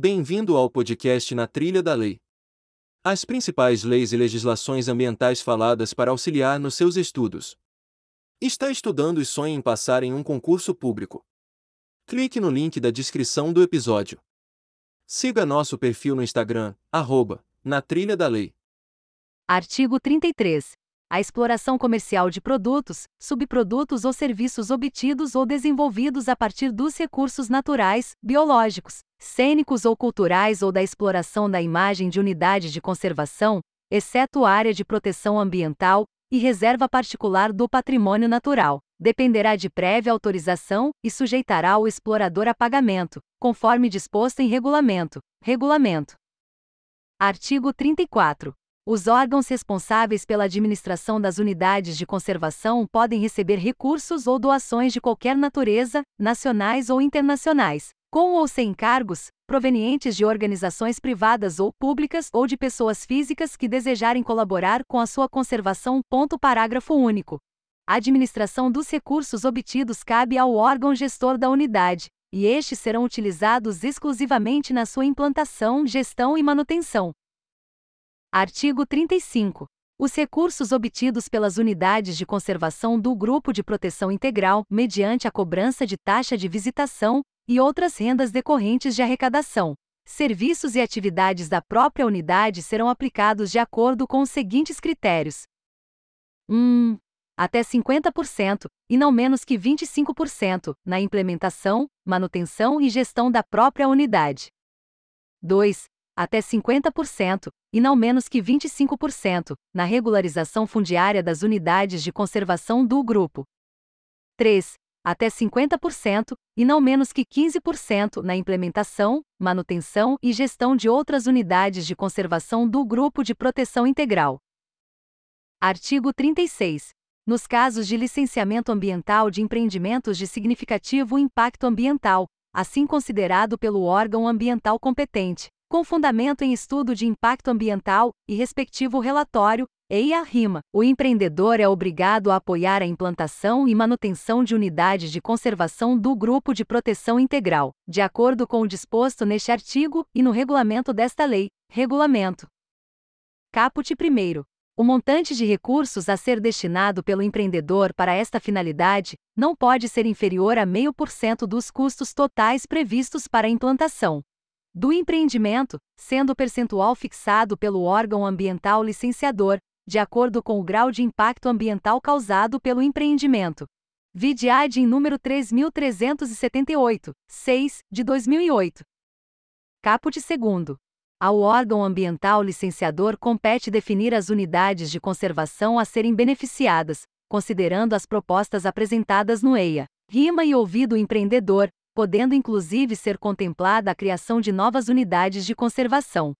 Bem-vindo ao podcast Na Trilha da Lei. As principais leis e legislações ambientais faladas para auxiliar nos seus estudos. Está estudando e sonha em passar em um concurso público? Clique no link da descrição do episódio. Siga nosso perfil no Instagram, arroba, na trilha da lei. Artigo 33. A exploração comercial de produtos, subprodutos ou serviços obtidos ou desenvolvidos a partir dos recursos naturais, biológicos, cênicos ou culturais ou da exploração da imagem de unidade de conservação, exceto área de proteção ambiental e reserva particular do patrimônio natural, dependerá de prévia autorização e sujeitará o explorador a pagamento, conforme disposto em regulamento. Regulamento. Artigo 34. Os órgãos responsáveis pela administração das unidades de conservação podem receber recursos ou doações de qualquer natureza, nacionais ou internacionais, com ou sem encargos, provenientes de organizações privadas ou públicas ou de pessoas físicas que desejarem colaborar com a sua conservação. Ponto parágrafo único. A administração dos recursos obtidos cabe ao órgão gestor da unidade, e estes serão utilizados exclusivamente na sua implantação, gestão e manutenção. Artigo 35. Os recursos obtidos pelas unidades de conservação do Grupo de Proteção Integral, mediante a cobrança de taxa de visitação e outras rendas decorrentes de arrecadação, serviços e atividades da própria unidade serão aplicados de acordo com os seguintes critérios: 1. Até 50%, e não menos que 25%, na implementação, manutenção e gestão da própria unidade. 2 até 50%, e não menos que 25%, na regularização fundiária das unidades de conservação do grupo. 3. Até 50%, e não menos que 15% na implementação, manutenção e gestão de outras unidades de conservação do grupo de proteção integral. Artigo 36. Nos casos de licenciamento ambiental de empreendimentos de significativo impacto ambiental, assim considerado pelo órgão ambiental competente, com fundamento em estudo de impacto ambiental e respectivo relatório, EIA-RIMA, o empreendedor é obrigado a apoiar a implantação e manutenção de unidades de conservação do Grupo de Proteção Integral, de acordo com o disposto neste artigo e no regulamento desta lei. Regulamento. Caput 1. O montante de recursos a ser destinado pelo empreendedor para esta finalidade não pode ser inferior a 0,5% dos custos totais previstos para a implantação do empreendimento, sendo o percentual fixado pelo órgão ambiental licenciador, de acordo com o grau de impacto ambiental causado pelo empreendimento. Em número 3378, 6, de 2008. Caput segundo. Ao órgão ambiental licenciador compete definir as unidades de conservação a serem beneficiadas, considerando as propostas apresentadas no EIA. Rima e ouvido empreendedor, podendo inclusive ser contemplada a criação de novas unidades de conservação.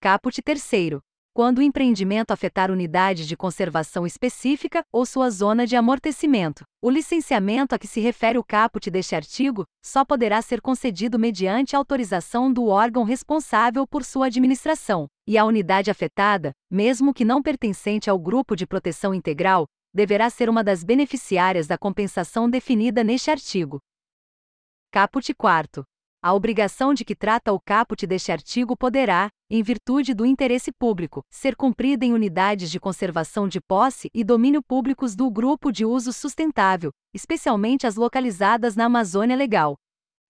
Caput terceiro. Quando o empreendimento afetar unidade de conservação específica ou sua zona de amortecimento, o licenciamento a que se refere o caput deste artigo só poderá ser concedido mediante autorização do órgão responsável por sua administração, e a unidade afetada, mesmo que não pertencente ao grupo de proteção integral, deverá ser uma das beneficiárias da compensação definida neste artigo. Caput 4. A obrigação de que trata o caput deste artigo poderá, em virtude do interesse público, ser cumprida em unidades de conservação de posse e domínio públicos do grupo de uso sustentável, especialmente as localizadas na Amazônia Legal.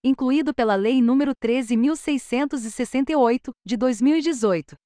Incluído pela Lei nº 13.668, de 2018.